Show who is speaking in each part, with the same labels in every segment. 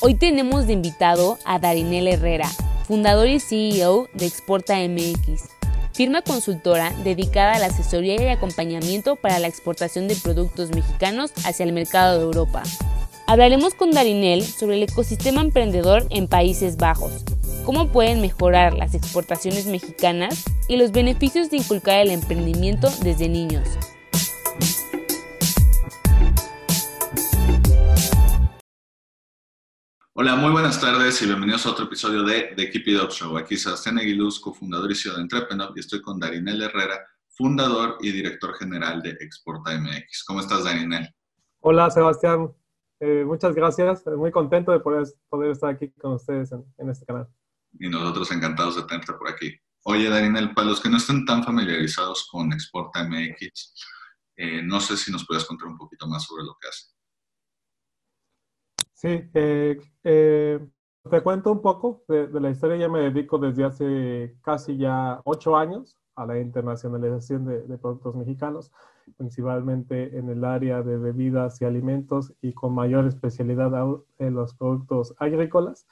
Speaker 1: Hoy tenemos de invitado a Darinel Herrera, fundador y CEO de Exporta MX, firma consultora dedicada a la asesoría y acompañamiento para la exportación de productos mexicanos hacia el mercado de Europa. Hablaremos con Darinel sobre el ecosistema emprendedor en Países Bajos, cómo pueden mejorar las exportaciones mexicanas y los beneficios de inculcar el emprendimiento desde niños.
Speaker 2: Hola, muy buenas tardes y bienvenidos a otro episodio de The Keep It Up Show. Aquí Sebastián Aguiluz, cofundador y CEO de Entrepreneur, y estoy con Darinel Herrera, fundador y director general de Exporta MX. ¿Cómo estás, Darinel?
Speaker 3: Hola, Sebastián. Eh, muchas gracias. Muy contento de poder, poder estar aquí con ustedes en, este canal.
Speaker 2: Y nosotros encantados de tenerte por aquí. Oye, Darinel, para los que no estén tan familiarizados con Exporta MX, eh, no sé si nos puedes contar un poquito más sobre lo que hace.
Speaker 3: Sí, eh, te cuento un poco de, la historia. Ya me dedico desde hace casi ya ocho años a la internacionalización de, productos mexicanos, principalmente en el área de bebidas y alimentos y con mayor especialidad en los productos agrícolas.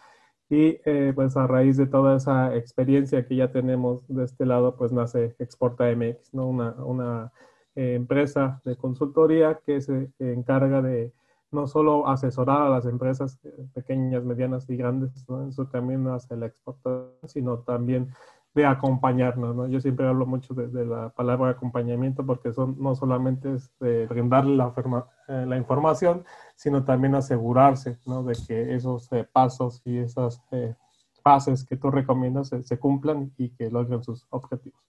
Speaker 3: Y eh, pues a raíz de toda esa experiencia que ya tenemos de este lado, pues nace Exporta MX, ¿no? una, una eh, empresa de consultoría que se encarga de no solo asesorar a las empresas eh, pequeñas, medianas y grandes ¿no? en su camino hacia la exportación, sino también de acompañarnos, ¿no? Yo siempre hablo mucho de, la palabra acompañamiento porque son, no solamente es de brindarle la, eh, la información, sino también asegurarse, ¿no? De que esos eh, pasos y esas fases que tú recomiendas se, cumplan y que logren sus objetivos.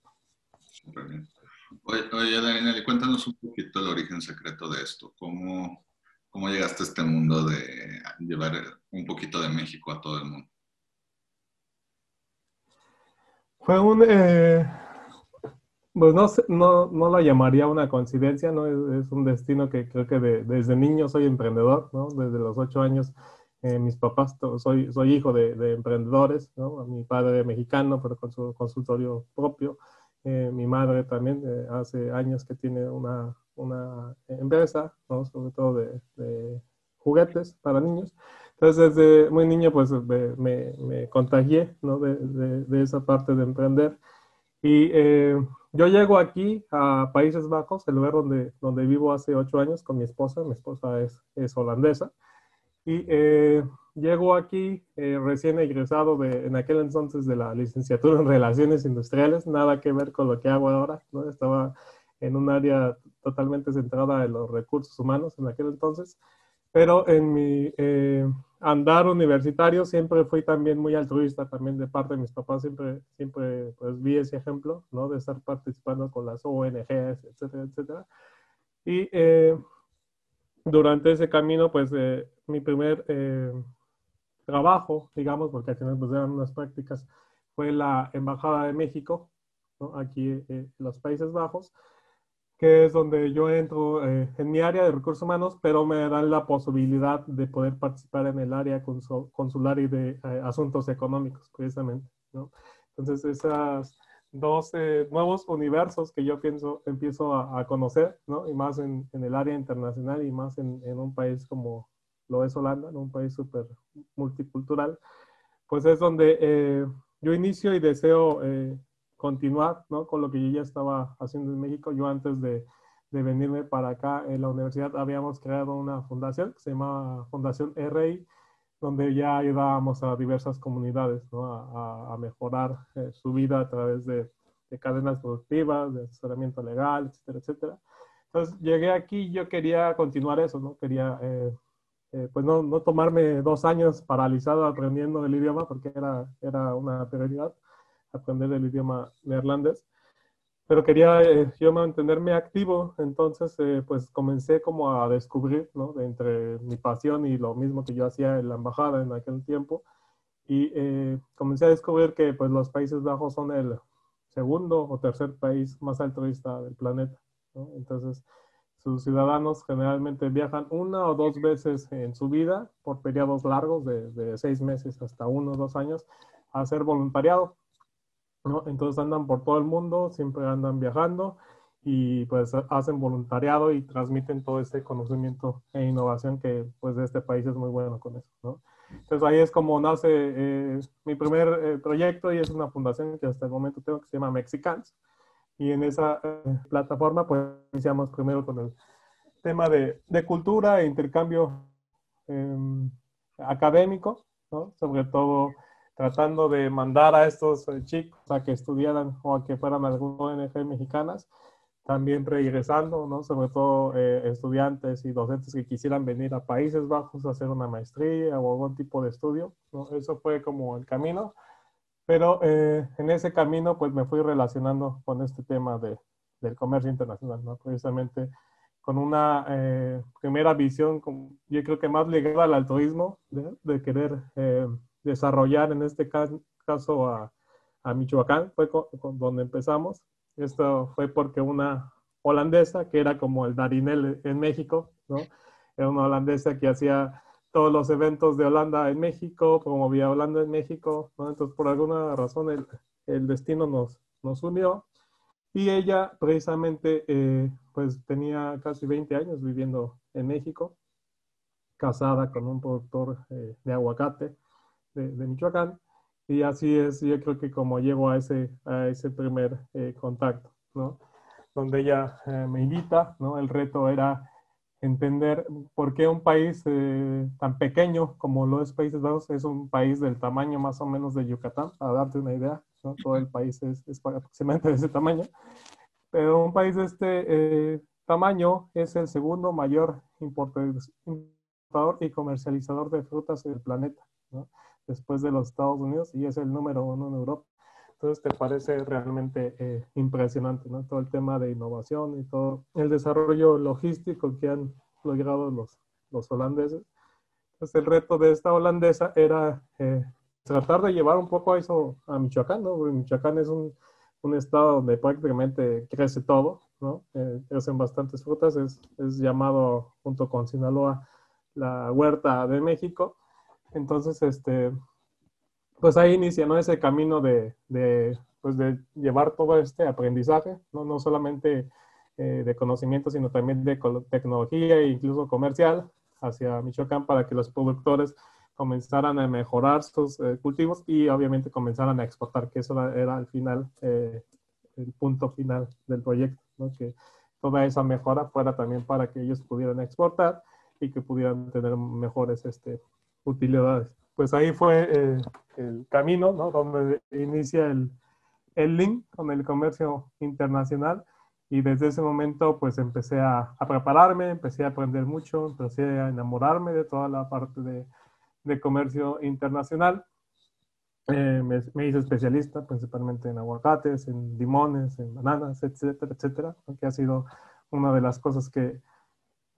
Speaker 2: Oye, oye Daniel, cuéntanos un poquito el origen secreto de esto. ¿Cómo, ¿Cómo llegaste a este mundo de llevar un poquito de México a todo el mundo?
Speaker 3: Fue un, eh, pues no, no, no la llamaría una coincidencia, ¿no? Es, un destino que creo que desde niño soy emprendedor, ¿no? Desde los ocho años, eh, mis papás, soy, soy hijo de, emprendedores, ¿no? Mi padre mexicano, pero con su consultorio propio. Eh, mi madre también hace años que tiene una, una empresa, ¿no? Sobre todo de, de juguetes para niños. Entonces, desde muy niño, pues me, me, contagié ¿no? de, de, esa parte de emprender. Y eh, yo llego aquí a Países Bajos, el lugar donde, donde vivo hace ocho años con mi esposa. Mi esposa es, es holandesa. Y eh, llego aquí eh, recién egresado de, en aquel entonces de la licenciatura en Relaciones Industriales, nada que ver con lo que hago ahora. ¿no? Estaba en un área totalmente centrada en los recursos humanos en aquel entonces. Pero en mi eh, andar universitario siempre fui también muy altruista, también de parte de mis papás, siempre, siempre pues, vi ese ejemplo, ¿no? De estar participando con las ONGs, etcétera, etcétera. Y eh, durante ese camino, pues eh, mi primer trabajo, digamos, porque al final pues eran unas prácticas, fue la Embajada de México, ¿no? aquí en los Países Bajos, que es donde yo entro eh, en mi área de recursos humanos, pero me dan la posibilidad de poder participar en el área consular y de eh, asuntos económicos, precisamente. ¿no? Entonces, esos dos eh, nuevos universos que yo pienso, empiezo a, conocer, ¿no? y más en, en, el área internacional y más en, en, un país como lo es Holanda, en un país súper multicultural, pues es donde yo inicio y deseo continuar ¿no? con lo que yo ya estaba haciendo en México. Yo antes de, de, venirme para acá en la universidad habíamos creado una fundación que se llama Fundación RI, donde ya ayudábamos a diversas comunidades ¿no? a, a, mejorar eh, su vida a través de, de, cadenas productivas, de asesoramiento legal, etcétera, etcétera. Entonces llegué aquí y yo quería continuar eso, ¿no? Quería, eh, eh, pues no, no, tomarme dos años paralizado aprendiendo el idioma, porque era, era una prioridad aprender el idioma neerlandés. Pero quería eh, yo mantenerme activo, entonces pues comencé como a descubrir, ¿no? De entre mi pasión y lo mismo que yo hacía en la embajada en aquel tiempo, y comencé a descubrir que pues los Países Bajos son el segundo o tercer país más altruista del planeta. Entonces, sus ciudadanos generalmente viajan una o dos veces en su vida por periodos largos de, seis meses hasta uno o dos años a hacer voluntariado. ¿No? Entonces andan por todo el mundo, siempre andan viajando y pues hacen voluntariado y transmiten todo este conocimiento e innovación que pues de este país es muy bueno con eso. ¿no? Entonces ahí es como nace eh, mi primer eh, proyecto y es una fundación que hasta el momento tengo que se llama Mexicans. Y en esa eh, plataforma pues iniciamos primero con el tema de, de cultura e intercambio em, académico, ¿no? sobre todo tratando de mandar a estos chicos a que estudiaran o a que fueran algunas ONG mexicanas también regresando, ¿no? sobre todo eh, estudiantes y docentes que quisieran venir a Países Bajos a hacer una maestría o algún tipo de estudio. ¿no? Eso fue como el camino. Pero eh, en ese camino pues me fui relacionando con este tema de, del comercio internacional, ¿no? precisamente con una eh, primera visión, yo creo que más ligada al altruismo, de, de querer desarrollar en este caso a, a Michoacán, fue con, con donde empezamos esto fue porque una holandesa, que era como el Darinel en México, ¿no? Era una holandesa que hacía todos los eventos de Holanda en México, promovía Holanda en México, ¿no? Entonces, por alguna razón, el, el destino nos, nos unió. Y ella, precisamente, eh, pues tenía casi 20 años viviendo en México, casada con un productor eh, de aguacate de, de Michoacán. Y así es, yo creo que como llego a ese, a ese primer eh, contacto, ¿no? Donde ella eh, me invita, ¿no? El reto era entender por qué un país eh, tan pequeño como lo es Países Bajos es un país del tamaño más o menos de Yucatán, para darte una idea, ¿no? Todo el país es, es aproximadamente de ese tamaño, pero un país de este tamaño es el segundo mayor importador y comercializador de frutas del planeta, ¿no? Después de los Estados Unidos y es el número uno en Europa. Entonces, ¿te parece realmente eh, impresionante, ¿no? Todo el tema de innovación y todo el desarrollo logístico que han logrado los, los holandeses. Entonces, el reto de esta holandesa era eh, tratar de llevar un poco a eso a Michoacán, ¿no? Porque Michoacán es un, un estado donde prácticamente crece todo, ¿no? Eh, crecen bastantes frutas, es, es llamado junto con Sinaloa la huerta de México entonces, este, pues ahí inicia ese camino de, de, pues de llevar todo este aprendizaje, no, no solamente eh, de conocimiento, sino también de tecnología e incluso comercial hacia Michoacán para que los productores comenzaran a mejorar sus eh, cultivos y obviamente comenzaran a exportar, que eso era, al final eh, el punto final del proyecto, ¿no? que toda esa mejora fuera también para que ellos pudieran exportar y que pudieran tener mejores este, utilidades. Pues ahí fue eh, el camino, ¿no? Donde inicia el, el, link con el comercio internacional y desde ese momento pues empecé a, a, prepararme, empecé a aprender mucho, empecé a enamorarme de toda la parte de, de comercio internacional. Eh, me, me, hice especialista principalmente en aguacates, en limones, en bananas, etcétera, etcétera, que ha sido una de las cosas que,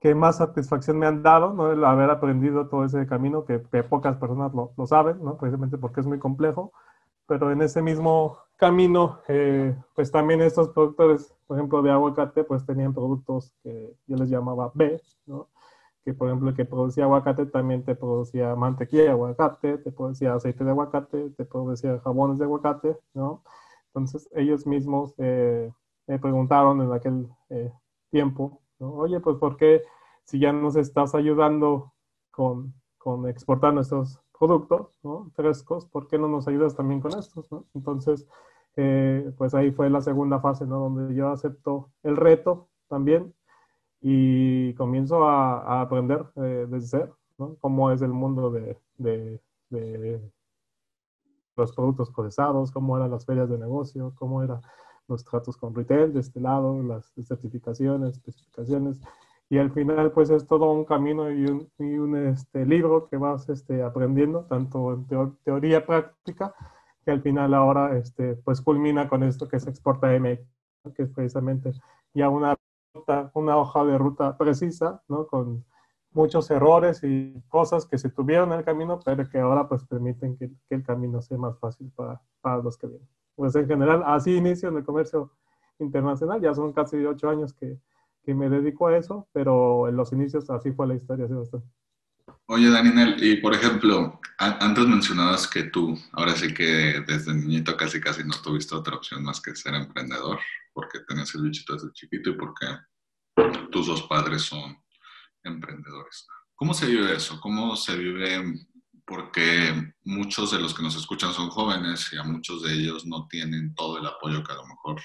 Speaker 3: que más satisfacción me han dado, ¿no? El haber aprendido todo ese camino, que, que pocas personas lo, lo, saben, ¿no? Precisamente porque es muy complejo, pero en ese mismo camino, eh, pues también estos productores, por ejemplo, de aguacate, pues tenían productos que yo les llamaba B, ¿no? Que, por ejemplo, el que producía aguacate también te producía mantequilla de aguacate, te producía aceite de aguacate, te producía jabones de aguacate, ¿no? Entonces, ellos mismos eh, me preguntaron en aquel eh, tiempo, Oye, pues ¿por qué si ya nos estás ayudando con, con exportar nuestros productos ¿no? frescos, ¿por qué no nos ayudas también con estos? Entonces, eh, pues ahí fue la segunda fase, ¿no? Donde yo acepto el reto también y comienzo a, a aprender eh, desde cero, ¿no? Cómo es el mundo de, de, de, los productos procesados, cómo eran las ferias de negocio, cómo era los tratos con retail de este lado, las certificaciones, especificaciones, y al final pues es todo un camino y un, y un este, libro que vas este, aprendiendo, tanto en teoría práctica, que al final ahora este, pues culmina con esto que se exporta MX, que es precisamente ya una, una hoja de ruta precisa, ¿no? Con muchos errores y cosas que se tuvieron en el camino, pero que ahora pues permiten que, que el camino sea más fácil para, para, los que vienen. Pues en general, así inicio en el comercio internacional, ya son casi ocho años que, que me dedico a eso, pero en los inicios así fue la historia, bastante.
Speaker 2: Oye, Daniel, y por ejemplo, antes mencionabas que tú, ahora sí que desde niñito casi casi no tuviste otra opción más que ser emprendedor, porque tenías el bichito desde chiquito y porque tus dos padres son emprendedores. ¿Cómo se vive eso? ¿Cómo se vive? Porque muchos de los que nos escuchan son jóvenes y a muchos de ellos no tienen todo el apoyo que a lo mejor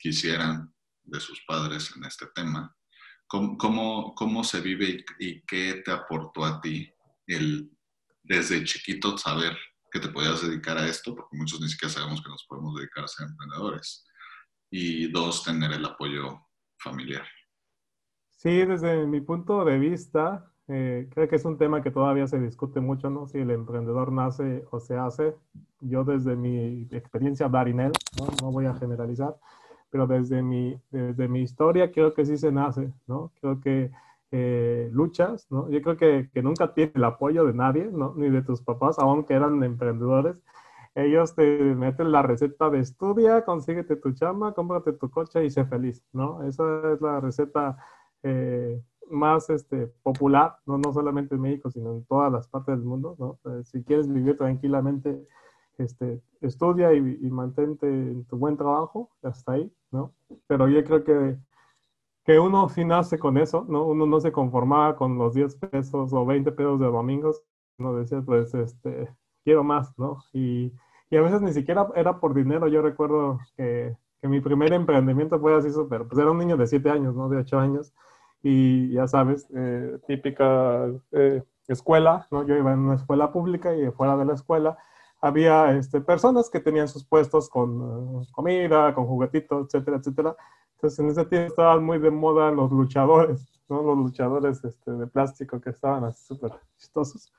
Speaker 2: quisieran de sus padres en este tema. ¿Cómo, cómo, cómo se vive y, y, qué te aportó a ti el desde chiquito saber que te podías dedicar a esto? Porque muchos ni siquiera sabemos que nos podemos dedicar a ser emprendedores. Y dos, tener el apoyo familiar.
Speaker 3: Sí, desde mi punto de vista, eh, creo que es un tema que todavía se discute mucho, ¿no? Si el emprendedor nace o se hace. Yo desde mi experiencia Darinel, ¿no? no voy a generalizar, pero desde mi, desde mi historia creo que sí se nace, ¿no? Creo que eh, luchas, ¿no? Yo creo que, que nunca tiene el apoyo de nadie, ¿no? Ni de tus papás, aunque eran emprendedores. Ellos te meten la receta de estudia, consíguete tu chamba, cómprate tu coche y sé feliz, ¿no? Esa es la receta eh, más este, popular, ¿no? no solamente en México, sino en todas las partes del mundo. ¿no? Eh, si quieres vivir tranquilamente, este, estudia y, y, mantente en tu buen trabajo, hasta ahí, ¿no? Pero yo creo que, que uno sí nace con eso, ¿no? Uno no se conformaba con los 10 pesos o 20 pesos de domingos, uno decía, pues, este, quiero más, ¿no? Y, y a veces ni siquiera era por dinero, yo recuerdo que, que mi primer emprendimiento fue así súper, pues era un niño de 7 años, ¿no? De 8 años, y ya sabes, eh, típica eh, escuela, ¿no? Yo iba en una escuela pública y fuera de la escuela había este, personas que tenían sus puestos con uh, comida, con juguetitos, etcétera, etcétera. Entonces en ese tiempo estaban muy de moda los luchadores, ¿no? Los luchadores este, de plástico que estaban así súper chistosos.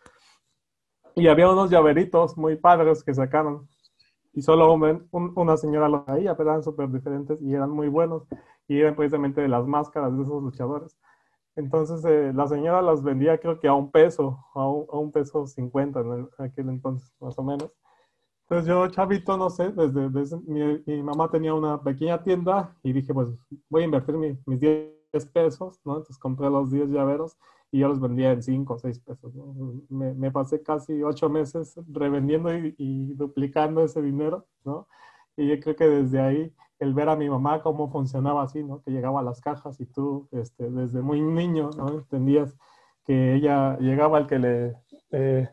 Speaker 3: Y había unos llaveritos muy padres que sacaron. Y solo un, un, una señora los veía, pero eran súper diferentes y eran muy buenos y eran precisamente de las máscaras de esos luchadores. Entonces eh, la señora las vendía creo que a un peso, a un, a un peso cincuenta en aquel entonces, más o menos. Entonces yo, chavito, no sé, desde, desde mi, mi, mamá tenía una pequeña tienda y dije, pues voy a invertir mi, mis 10 pesos, ¿no? Entonces compré los 10 llaveros y yo los vendía en 5 o 6 pesos, ¿no? me, me, pasé casi 8 meses revendiendo y, y duplicando ese dinero, ¿no? Y yo creo que desde ahí el ver a mi mamá cómo funcionaba así, ¿no? Que llegaba a las cajas y tú, este, desde muy niño, ¿no? Entendías que ella llegaba al que le eh,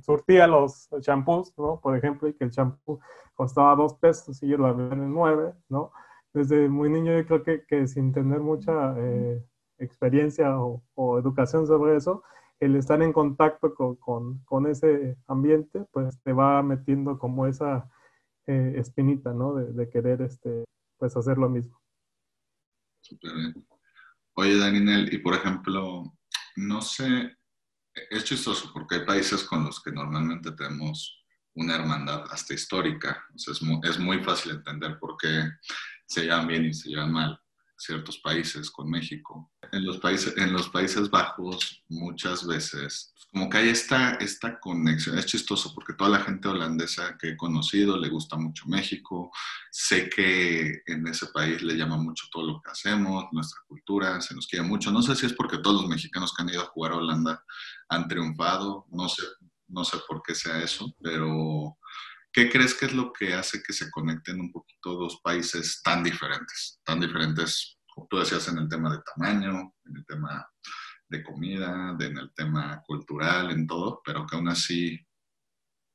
Speaker 3: surtía los champús, ¿no? Por ejemplo, y que el champú costaba dos pesos y ellos lo vendían en nueve, ¿no? Desde muy niño yo creo que, que sin tener mucha eh, experiencia o, o, educación sobre eso, el estar en contacto con, con, con ese ambiente, pues te va metiendo como esa eh, espinita, ¿no? De, de, querer, este, pues, hacer lo mismo.
Speaker 2: Súper bien. Oye, Daniel, y por ejemplo, no sé, es chistoso porque hay países con los que normalmente tenemos una hermandad hasta histórica. O sea, es, muy, es muy fácil entender por qué se llevan bien y se llevan mal ciertos países con México. En los países, en los países Bajos muchas veces como que hay esta, esta conexión. Es chistoso porque toda la gente holandesa que he conocido le gusta mucho México. Sé que en ese país le llama mucho todo lo que hacemos, nuestra cultura, se nos quiere mucho. No sé si es porque todos los mexicanos que han ido a jugar a Holanda han triunfado. No sé, no sé por qué sea eso, pero ¿qué crees que es lo que hace que se conecten un poquito dos países tan diferentes? Tan diferentes, como tú decías, en el tema de tamaño, en el tema de comida, en el tema cultural, en todo, pero que aún así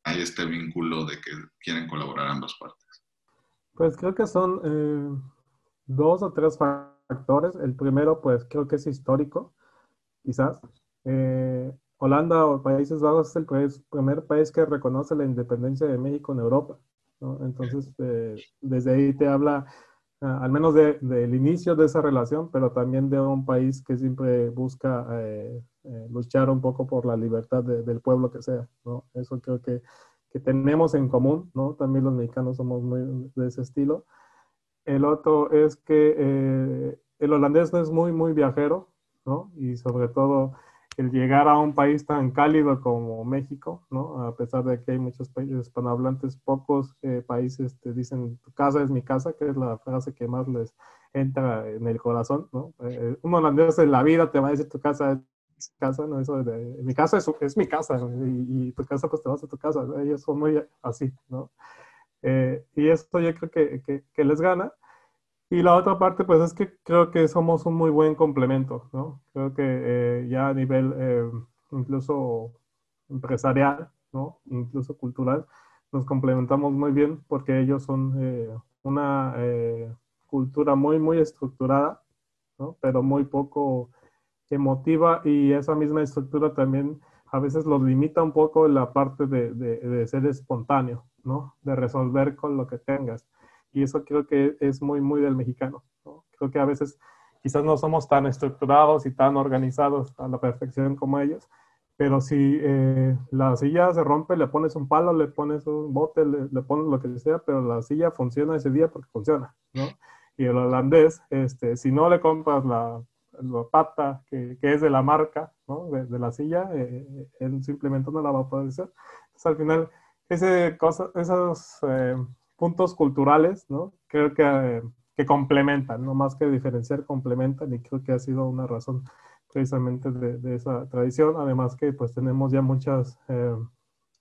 Speaker 2: hay este vínculo de que quieren colaborar ambas partes.
Speaker 3: Pues creo que son eh, dos o tres factores. El primero, pues creo que es histórico, quizás. Eh, Holanda o Países Bajos es el primer país que reconoce la independencia de México en Europa. ¿no? Entonces, eh, desde ahí te habla ah, al menos del de, inicio de esa relación, pero también de un país que siempre busca eh, eh, luchar un poco por la libertad de, del pueblo que sea, ¿no? Eso creo que, que, tenemos en común, ¿no? También los mexicanos somos muy de ese estilo. El otro es que el holandés es muy, muy viajero, ¿no? Y sobre todo el llegar a un país tan cálido como México, ¿no? A pesar de que hay muchos países hispanohablantes, pocos eh, países te dicen, tu casa es mi casa, que es la frase que más les entra en el corazón, ¿no? Eh, un holandés en la vida te va a decir tu casa es casa, ¿no? Eso de, mi casa es, es mi casa, y, tu casa pues te vas a tu casa, ellos son muy así, ¿no? Eh, y esto yo creo que, que les gana. Y la otra parte, pues es que creo que somos un muy buen complemento, ¿no? Creo que eh, ya a nivel eh, incluso empresarial, ¿no? Incluso cultural, nos complementamos muy bien porque ellos son eh, una cultura muy, muy estructurada, ¿no? Pero muy poco emotiva y esa misma estructura también a veces los limita un poco en la parte de, de, de ser espontáneo, ¿no? De resolver con lo que tengas. Y eso creo que es muy, muy del mexicano. Creo que a veces quizás no somos tan estructurados y tan organizados a la perfección como ellos, pero si eh, la silla se rompe, le pones un palo, le pones un bote, le, pones lo que sea, pero la silla funciona ese día porque funciona, ¿no? Y el holandés, este, si no le compras la, la pata que, que, es de la marca, ¿no? De, de la silla, eh, él simplemente no la va a poder hacer. Entonces, al final, ese cosa, esos eh, puntos culturales, ¿no? Creo que, que, complementan, no más que diferenciar, complementan y creo que ha sido una razón precisamente de, esa tradición. Además que pues tenemos ya muchas eh,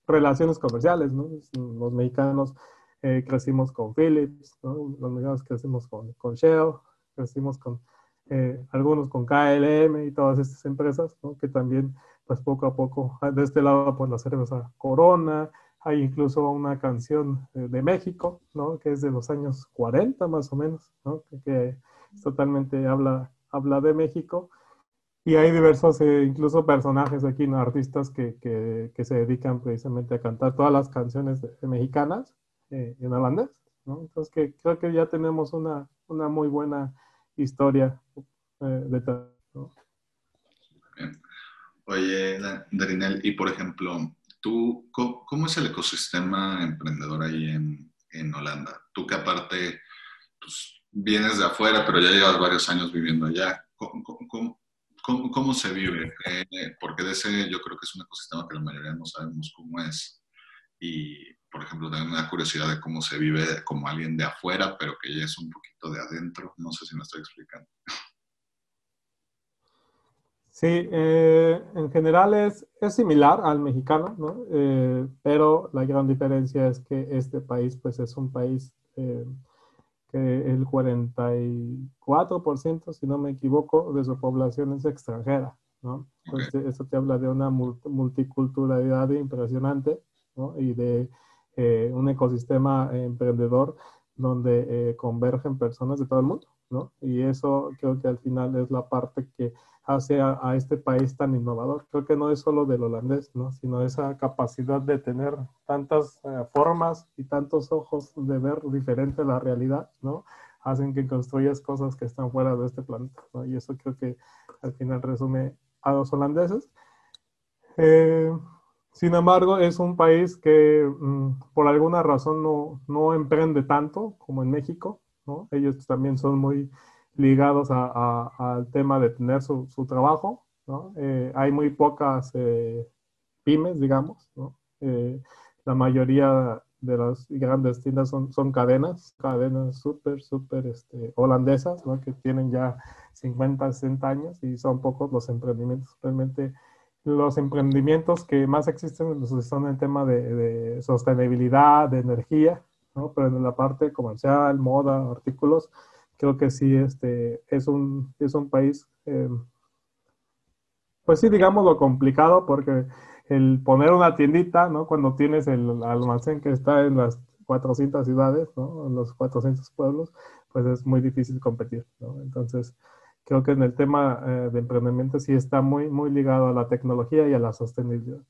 Speaker 3: relaciones comerciales, ¿no? Los mexicanos eh, crecimos con Philips, ¿no? Los mexicanos crecimos con, con Shell, crecimos con eh, algunos con KLM y todas estas empresas, ¿no? Que también pues poco a poco, de este lado pues la cerveza Corona, hay incluso una canción eh, de México, ¿no? Que es de los años 40 más o menos, ¿no? Que, totalmente habla, habla de México. Y hay diversos, eh, incluso personajes aquí, ¿no? artistas que, que, que, se dedican precisamente a cantar todas las canciones mexicanas eh, en holandés. ¿no? Entonces, que creo que ya tenemos una, una muy buena historia de ¿no?
Speaker 2: Oye, Darinel, y por ejemplo, ¿Tú, cómo, es el ecosistema emprendedor ahí en, en Holanda? Tú que aparte pues, vienes de afuera, pero ya llevas varios años viviendo allá. ¿Cómo, cómo, cómo se vive? Eh, porque de ese yo creo que es un ecosistema que la mayoría no sabemos cómo es. Y, por ejemplo, tengo una curiosidad de cómo se vive como alguien de afuera, pero que ya es un poquito de adentro. No sé si me estoy explicando.
Speaker 3: Sí, eh, en general es, es, similar al mexicano, ¿no? Eh, pero la gran diferencia es que este país, pues es un país eh, que el 44%, si no me equivoco, de su población es extranjera, ¿no? Entonces, eso te habla de una multiculturalidad impresionante, ¿no? Y de un ecosistema emprendedor donde convergen personas de todo el mundo, ¿no? Y eso creo que al final es la parte que hacia a este país tan innovador. Creo que no es solo del holandés, ¿no? sino esa capacidad de tener tantas eh, formas y tantos ojos de ver diferente la realidad, ¿no? hacen que construyas cosas que están fuera de este planeta. Y eso creo que al final resume a los holandeses. Eh, sin embargo, es un país que mm, por alguna razón no, no emprende tanto como en México. ¿no? Ellos también son muy ligados al tema de tener su, trabajo. ¿no? Eh, hay muy pocas eh, pymes, digamos. ¿no? Eh, la mayoría de las grandes tiendas son, son cadenas, cadenas súper, súper este, holandesas, ¿no? que tienen ya 50, 60 años y son pocos los emprendimientos. Realmente los emprendimientos que más existen son en tema de, de sostenibilidad, de energía, pero en la parte comercial, moda, artículos, creo que sí este, es, un, es un país, eh, pues sí, digamos lo complicado, porque el poner una tiendita, ¿no? Cuando tienes el almacén que está en las 400 ciudades, ¿no? En los 400 pueblos, pues es muy difícil competir, ¿no? Entonces, creo que en el tema eh, de emprendimiento sí está muy, muy ligado a la tecnología y a la sostenibilidad.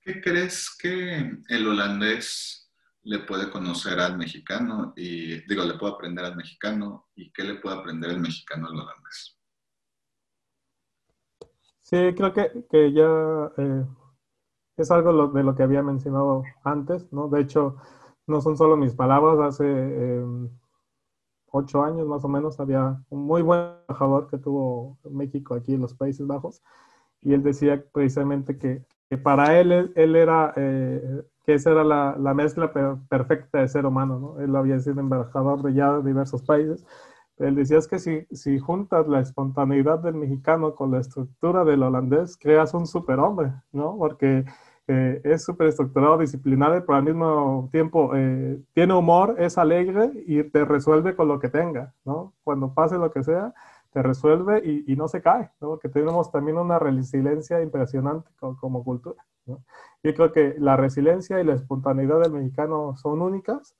Speaker 2: ¿Qué crees que el holandés le puede conocer al mexicano y, digo, le puede aprender al mexicano y qué le puede aprender el mexicano al holandés?
Speaker 3: Sí, creo que, que ya eh, es algo de lo que había mencionado antes, ¿no? De hecho, no son solo mis palabras, hace em, ocho años más o menos había un muy buen embajador que tuvo México aquí en los Países Bajos y él decía precisamente que, para él, él, era, eh, que esa era la, la, mezcla perfecta de ser humano, ¿no? Él había sido embajador de ya diversos países. Él decía es que si, si juntas la espontaneidad del mexicano con la estructura del holandés, creas un superhombre, ¿no? Porque eh, es súper estructurado, disciplinado, pero al mismo tiempo eh, tiene humor, es alegre y te resuelve con lo que tenga, ¿no? Cuando pase lo que sea, te resuelve y, y, no se cae, ¿no? Porque tenemos también una resiliencia impresionante como, como cultura, ¿no? Yo creo que la resiliencia y la espontaneidad del mexicano son únicas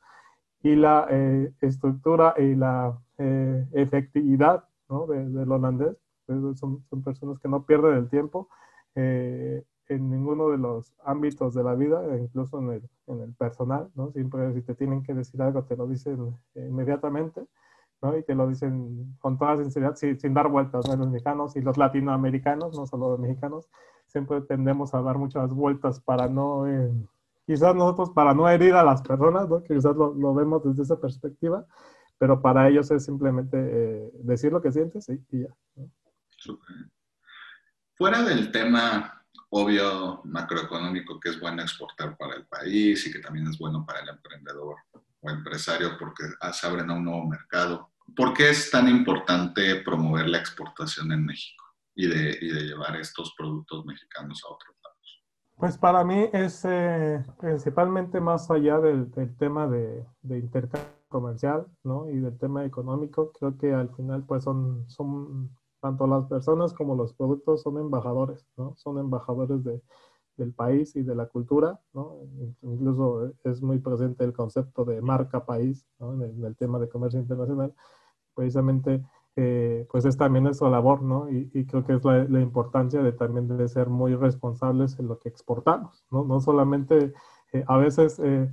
Speaker 3: y la eh, estructura y la eh, efectividad ¿no? de, del holandés pues, son, son, personas que no pierden el tiempo eh, en ninguno de los ámbitos de la vida, incluso en el, en el personal, ¿no? Siempre si te tienen que decir algo te lo dicen inmediatamente y te lo dicen con toda sinceridad, sin, dar vueltas, Los mexicanos y los latinoamericanos, no solo los mexicanos, siempre tendemos a dar muchas vueltas para no, eh, quizás nosotros para no herir a las personas, ¿no? Quizás lo, vemos desde esa perspectiva, pero para ellos es simplemente eh, decir lo que sientes y ya.
Speaker 2: Fuera del tema obvio macroeconómico que es bueno exportar para el país y que también es bueno para el emprendedor o empresario porque se abren a un nuevo mercado. ¿Por qué es tan importante promover la exportación en México y de, y de llevar estos productos mexicanos a otros lados?
Speaker 3: Pues para mí es eh, principalmente más allá del, del tema de, de, intercambio comercial ¿no? y del tema económico, creo que al final pues son, son tanto las personas como los productos son embajadores, ¿no? son embajadores de, del país y de la cultura. Incluso es muy presente el concepto de marca país, en, el, tema de comercio internacional. Precisamente, eh, pues es también nuestra labor, ¿no? Y, creo que es la, la, importancia de también de ser muy responsables en lo que exportamos, ¿no? No solamente eh, a veces eh,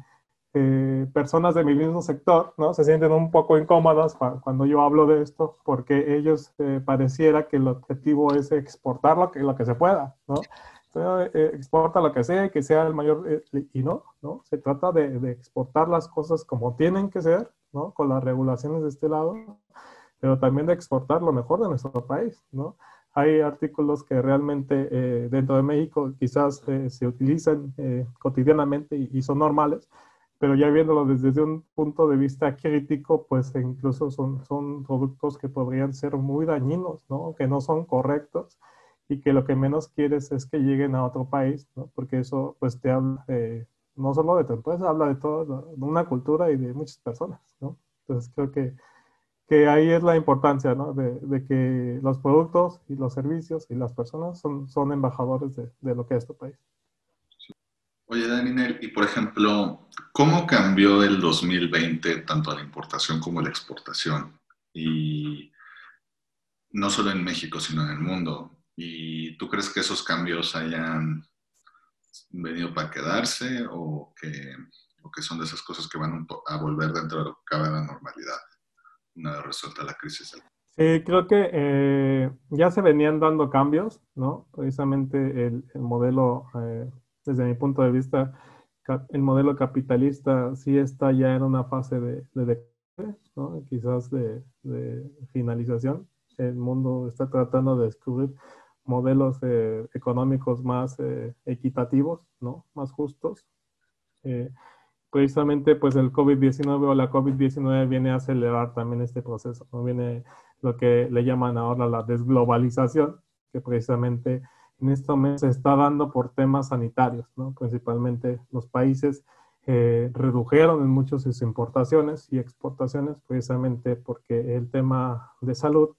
Speaker 3: eh, personas de mi mismo sector, ¿no? Se sienten un poco incómodas cuando yo hablo de esto, porque ellos eh, pareciera que el objetivo es exportar lo que, lo que se pueda, ¿no? Eh, exporta lo que sea, que sea el mayor, eh, y no, ¿no? Se trata de, de, exportar las cosas como tienen que ser, ¿no? Con las regulaciones de este lado, pero también de exportar lo mejor de nuestro país, ¿no? Hay artículos que realmente eh, dentro de México quizás se utilizan cotidianamente y, y, son normales, pero ya viéndolo desde un punto de vista crítico, pues incluso son, son productos que podrían ser muy dañinos, ¿no? Que no son correctos y que lo que menos quieres es que lleguen a otro país, ¿no? porque eso pues te habla no solo de tu empresa, habla de toda de una cultura y de muchas personas. ¿no? Entonces creo que, que ahí es la importancia ¿no? de, que los productos y los servicios y las personas son, son embajadores de, de lo que es tu país.
Speaker 2: Oye, Daniel, y por ejemplo, ¿cómo cambió el 2020 tanto la importación como la exportación? Y no solo en México, sino en el mundo. ¿Y tú crees que esos cambios hayan venido para quedarse o que, son de esas cosas que van a volver dentro de lo que cabe la normalidad una vez resuelta la crisis?
Speaker 3: Sí, creo que eh, ya se venían dando cambios, ¿no? Precisamente el, el modelo, eh, desde mi punto de vista, el modelo capitalista sí está ya en una fase de, de ¿no? quizás de finalización. El mundo está tratando de descubrir modelos eh, económicos más eh, equitativos, ¿no? Más justos. Eh, precisamente, pues el COVID-19 o la COVID-19 viene a acelerar también este proceso, ¿no? Viene lo que le llaman ahora la desglobalización, que precisamente en este momento se está dando por temas sanitarios, ¿no? Principalmente los países redujeron en muchos sus importaciones y exportaciones precisamente porque el tema de salud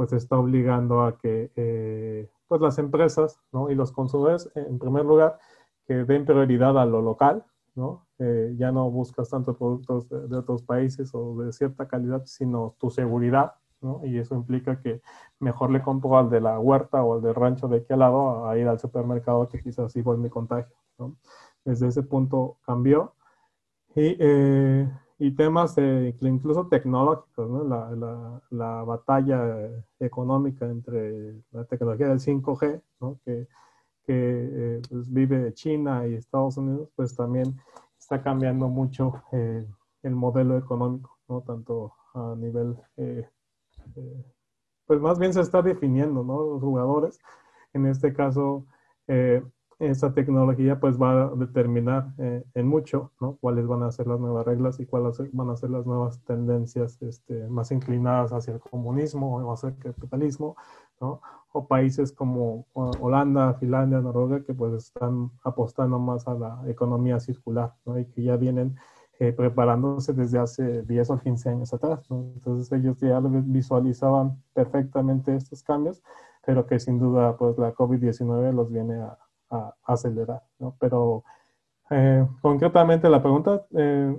Speaker 3: pues está obligando a que eh, pues las empresas ¿no? y los consumidores, en primer lugar, que den prioridad a lo local, ¿no? Eh, ya no buscas tanto productos de, de, otros países o de cierta calidad, sino tu seguridad, ¿no? Y eso implica que mejor le compro al de la huerta o al del rancho de aquí al lado a ir al supermercado que quizás igual me contagio, ¿no? Desde ese punto cambió. Y, eh, y temas de, incluso tecnológicos, ¿no? la, la, la, batalla económica entre la tecnología del 5G, ¿no? que, que eh, pues vive China y Estados Unidos, pues también está cambiando mucho eh, el modelo económico, ¿no? tanto a nivel, eh, eh, pues más bien se está definiendo, ¿no? Los jugadores, en este caso, eh, esa tecnología pues va a determinar eh, en mucho, ¿no? Cuáles van a ser las nuevas reglas y cuáles van a ser las nuevas tendencias este, más inclinadas hacia el comunismo o hacia el capitalismo, ¿no? O países como Holanda, Finlandia, Noruega, que pues están apostando más a la economía circular, ¿no? Y que ya vienen eh, preparándose desde hace 10 o 15 años atrás. Entonces ellos ya visualizaban perfectamente estos cambios, pero que sin duda pues la COVID-19 los viene a, a, acelerar. ¿no? Pero eh, concretamente la pregunta eh,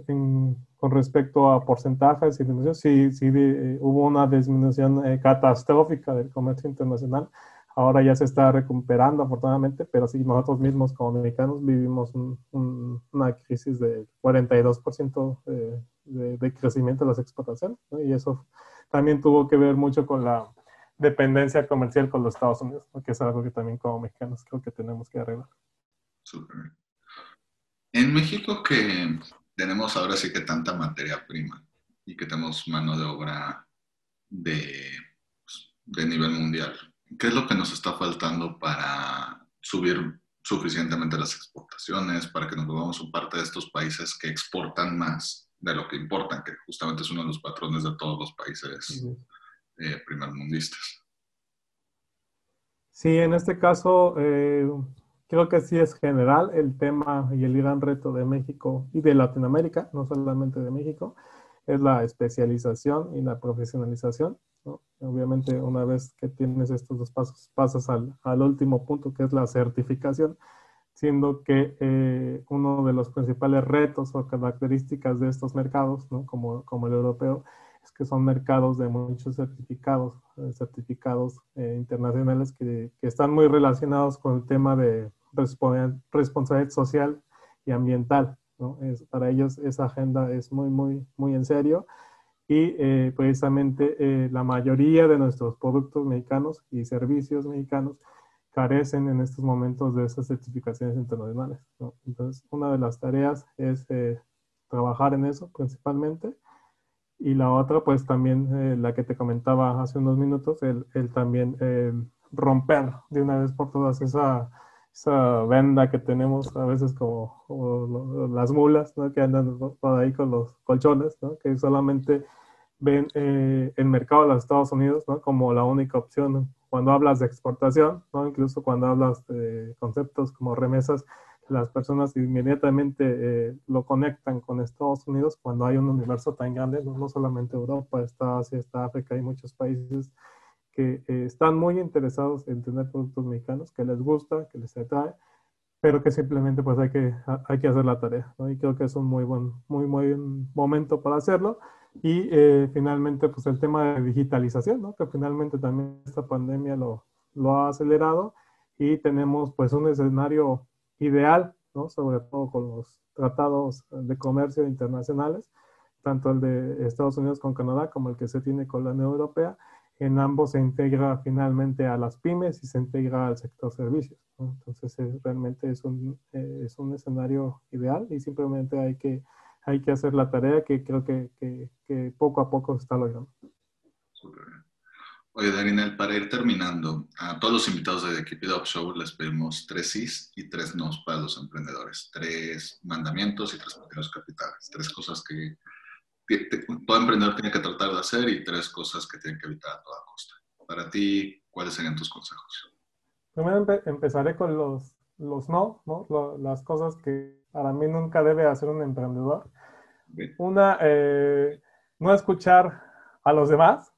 Speaker 3: con respecto a porcentajes y disminución, sí, sí eh, hubo una disminución eh, catastrófica del comercio internacional ahora ya se está recuperando afortunadamente, pero sí, nosotros mismos como mexicanos vivimos un, un, una crisis de 42% de, de, crecimiento de las exportaciones, y eso también tuvo que ver mucho con la dependencia comercial con los Estados Unidos, ¿no? que es algo que también como mexicanos creo que tenemos que arreglar.
Speaker 2: En México que tenemos ahora sí que tanta materia prima y que tenemos mano de obra de, pues, de nivel mundial, ¿Qué es lo que nos está faltando para subir suficientemente las exportaciones, para que nos volvamos un parte de estos países que exportan más de lo que importan, que justamente es uno de los patrones de todos los países eh, primermundistas?
Speaker 3: Sí, en este caso eh, creo que sí es general el tema y el gran reto de México y de Latinoamérica, no solamente de México, es la especialización y la profesionalización. Obviamente, una vez que tienes estos dos pasos, pasas al, al último punto, que es la certificación, siendo que eh, uno de los principales retos o características de estos mercados, ¿no? como, como el europeo, que son mercados de muchos certificados, eh, certificados eh, internacionales que, que, están muy relacionados con el tema de responsabilidad social y ambiental. ¿no? Es, para ellos esa agenda es muy, muy, muy en serio y eh, precisamente eh, la mayoría de nuestros productos mexicanos y servicios mexicanos carecen en estos momentos de esas certificaciones internacionales. ¿no? Entonces, una de las tareas es eh, trabajar en eso principalmente. Y la otra, pues también eh, la que te comentaba hace unos minutos, el, el también eh, romper de una vez por todas esa, esa venda que tenemos a veces como, las mulas, ¿no? que andan por ahí con los colchones, ¿no? que solamente ven eh, el mercado de los Estados Unidos ¿no? como la única opción cuando hablas de exportación, incluso cuando hablas de conceptos como remesas, las personas inmediatamente eh, lo conectan con Estados Unidos cuando hay un universo tan grande, no, no solamente Europa, está Asia, está África, hay muchos países que eh, están muy interesados en tener productos mexicanos, que les gusta, que les atrae, pero que simplemente pues hay que, hay que hacer la tarea, ¿no? Y creo que es un muy buen, muy, muy buen momento para hacerlo. Y eh, finalmente, pues el tema de digitalización, ¿no? Que finalmente también esta pandemia lo, lo ha acelerado y tenemos pues un escenario ideal, ¿no? Sobre todo con los tratados de comercio internacionales, tanto el de Estados Unidos con Canadá como el que se tiene con la Unión Europea. En ambos se integra finalmente a las pymes y se integra al sector servicios. Entonces, es, realmente es un, eh, es un escenario ideal y simplemente hay que hay que hacer la tarea que creo que, que, poco a poco se está logrando.
Speaker 2: Oye, Darinel, para ir terminando, a todos los invitados de Keep It Up Show les pedimos tres sís y tres nos para los emprendedores. Tres mandamientos y tres pequeños capitales. Tres cosas que, todo emprendedor tiene que tratar de hacer y tres cosas que tienen que evitar a toda costa. Para ti, ¿cuáles serían tus consejos?
Speaker 3: Primero empe empezaré con los, los no, ¿no? Lo, las cosas que para mí nunca debe hacer un emprendedor. Bien. Una, eh, no escuchar a los demás,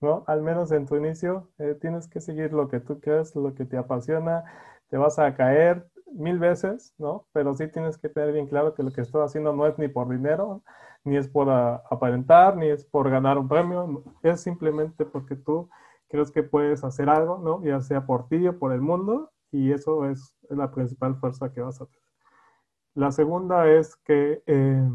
Speaker 3: ¿no? Al menos en tu inicio, eh, tienes que seguir lo que tú crees, lo que te apasiona, te vas a caer mil veces, ¿no? Pero sí tienes que tener bien claro que lo que estás haciendo no es ni por dinero, ni es por aparentar, ni es por ganar un premio, es simplemente porque tú crees que puedes hacer algo, ¿no? Ya sea por ti o por el mundo, y eso es la principal fuerza que vas a tener. La segunda es que eh,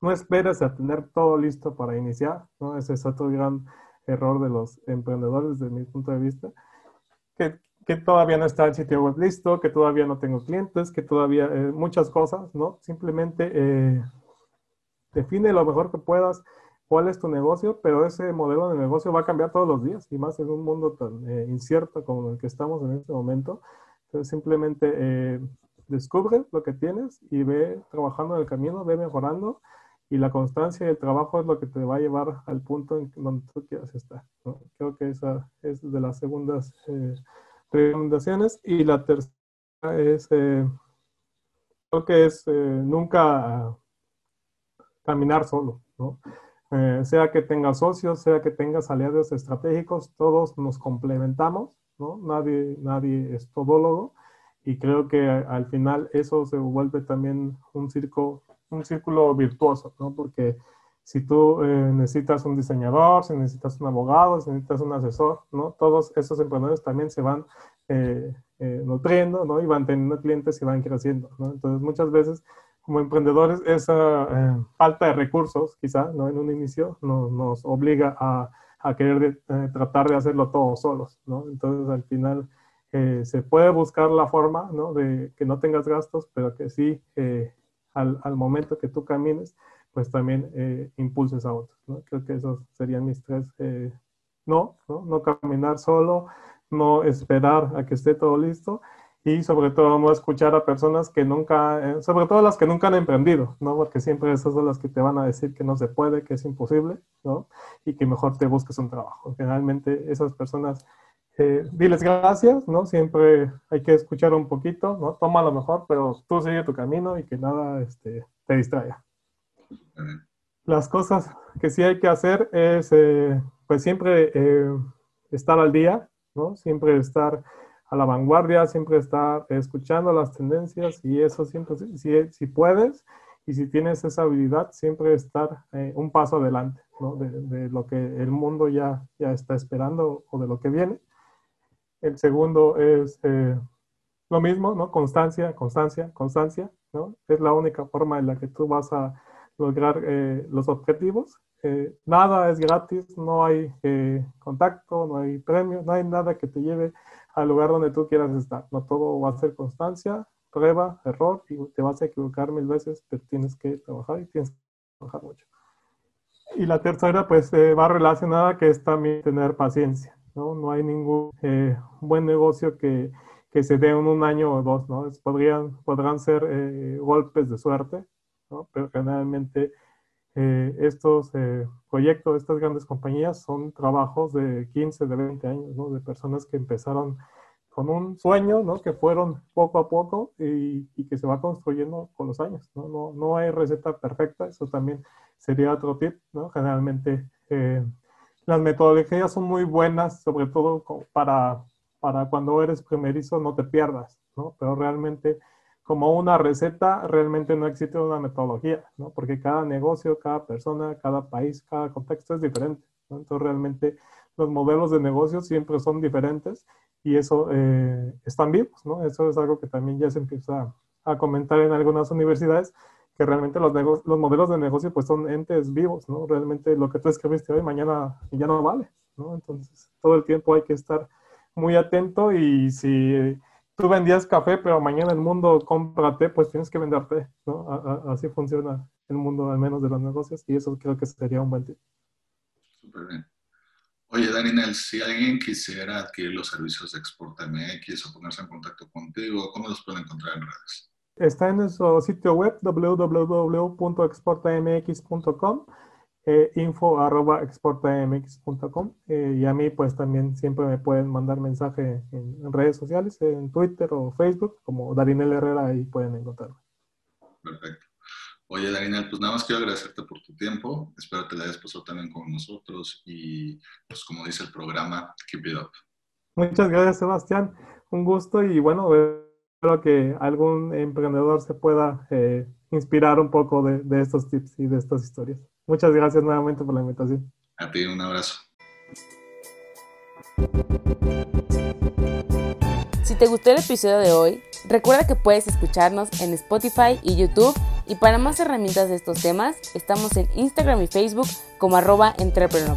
Speaker 3: no esperes a tener todo listo para iniciar, ¿no? Ese es otro gran error de los emprendedores desde mi punto de vista, que, todavía no está el sitio web listo, que todavía no tengo clientes, que todavía eh, muchas cosas, ¿no? Simplemente eh, define lo mejor que puedas cuál es tu negocio, pero ese modelo de negocio va a cambiar todos los días y más en un mundo tan eh, incierto como el que estamos en este momento. Entonces simplemente descubre lo que tienes y ve trabajando en el camino, ve mejorando y la constancia y el trabajo es lo que te va a llevar al punto en donde tú quieras estar. Creo que esa es de las segundas eh, recomendaciones. Y la tercera es, eh, creo que es eh, nunca caminar solo, ¿no? sea que tengas socios, sea que tengas aliados estratégicos, todos nos complementamos, ¿no? Nadie, nadie es todólogo y creo que al final eso se vuelve también un circo un círculo virtuoso, ¿no? Porque si tú eh, necesitas un diseñador, si necesitas un abogado, si necesitas un asesor, ¿no? Todos esos emprendedores también se van eh, eh, nutriendo, ¿no? Y van teniendo clientes y van creciendo, ¿no? Entonces, muchas veces, como emprendedores, esa falta de recursos, quizá, ¿no? En un inicio, nos obliga a, a querer tratar de hacerlo todos solos, ¿no? Entonces, al final, se puede buscar la forma, ¿no? De que no tengas gastos, pero que sí al, momento que tú camines, pues también eh, impulses a otros. ¿no? Creo que esos serían mis tres. Eh, no, no, no caminar solo, no esperar a que esté todo listo y sobre todo no escuchar a personas que nunca, eh, sobre todo las que nunca han emprendido, ¿no? Porque siempre esas son las que te van a decir que no se puede, que es imposible, ¿no? Y que mejor te busques un trabajo. Generalmente esas personas eh, diles gracias, ¿no? Siempre hay que escuchar un poquito, ¿no? Toma lo mejor, pero tú sigue tu camino y que nada este, te distraiga. Las cosas que sí hay que hacer es, eh, pues siempre eh, estar al día, ¿no? Siempre estar a la vanguardia, siempre estar escuchando las tendencias y eso siempre, si, si puedes y si tienes esa habilidad, siempre estar un paso adelante, ¿no? De, de, lo que el mundo ya, ya está esperando o de lo que viene. El segundo es eh, lo mismo, ¿no? Constancia, constancia, constancia, ¿no? Es la única forma en la que tú vas a lograr eh, los objetivos. Eh, nada es gratis, no hay contacto, no hay premio, no hay nada que te lleve al lugar donde tú quieras estar. No todo va a ser constancia, prueba, error, y te vas a equivocar mil veces, pero tienes que trabajar y tienes que trabajar mucho. Y la tercera, pues, va relacionada que es también tener paciencia. ¿No? No hay ningún eh, buen negocio que, que, se dé en un año o dos, ¿no? podrían, podrán ser eh, golpes de suerte, ¿no? Pero generalmente eh, estos proyectos, estas grandes compañías son trabajos de 15, de 20 años, ¿no? De personas que empezaron con un sueño, ¿no? Que fueron poco a poco y, y, que se va construyendo con los años, ¿no? No, no hay receta perfecta, eso también sería otro tip, ¿no? Generalmente las metodologías son muy buenas, sobre todo para, para cuando eres primerizo no te pierdas, ¿no? Pero realmente como una receta, realmente no existe una metodología, ¿no? Porque cada negocio, cada persona, cada país, cada contexto es diferente. Entonces realmente los modelos de negocio siempre son diferentes y eso eh, están vivos, ¿no? Eso es algo que también ya se empieza a comentar en algunas universidades, que realmente los, los modelos de negocio pues son entes vivos, ¿no? Realmente lo que tú escribiste hoy mañana ya no vale, ¿no? Entonces todo el tiempo hay que estar muy atento y si tú vendías café pero mañana el mundo compra té, pues tienes que vender té, ¿no? así funciona el mundo al menos de los negocios y eso creo que sería un buen tip.
Speaker 2: Súper bien. Oye, Daniel, si alguien quisiera adquirir los servicios de Exporta MX o ponerse en contacto contigo, ¿cómo los puede encontrar en redes?
Speaker 3: Está en nuestro sitio web www.exportamx.com, eh, info arroba exportamx.com eh, y a mí pues también siempre me pueden mandar mensaje en, redes sociales, en Twitter o Facebook, como Darinel Herrera, ahí pueden encontrarme.
Speaker 2: Perfecto. Oye, Darinel, pues nada más quiero agradecerte por tu tiempo. Espero que la hayas pasado también con nosotros y pues como dice el programa, keep it up.
Speaker 3: Muchas gracias, Sebastián. Un gusto y bueno, espero que algún emprendedor se pueda eh, inspirar un poco de, de estos tips y de estas historias. Muchas gracias nuevamente por la invitación.
Speaker 2: A ti un abrazo.
Speaker 1: Si te gustó el episodio de hoy, recuerda que puedes escucharnos en Spotify y YouTube y para más herramientas de estos temas estamos en Instagram y Facebook como arroba entrepreneur.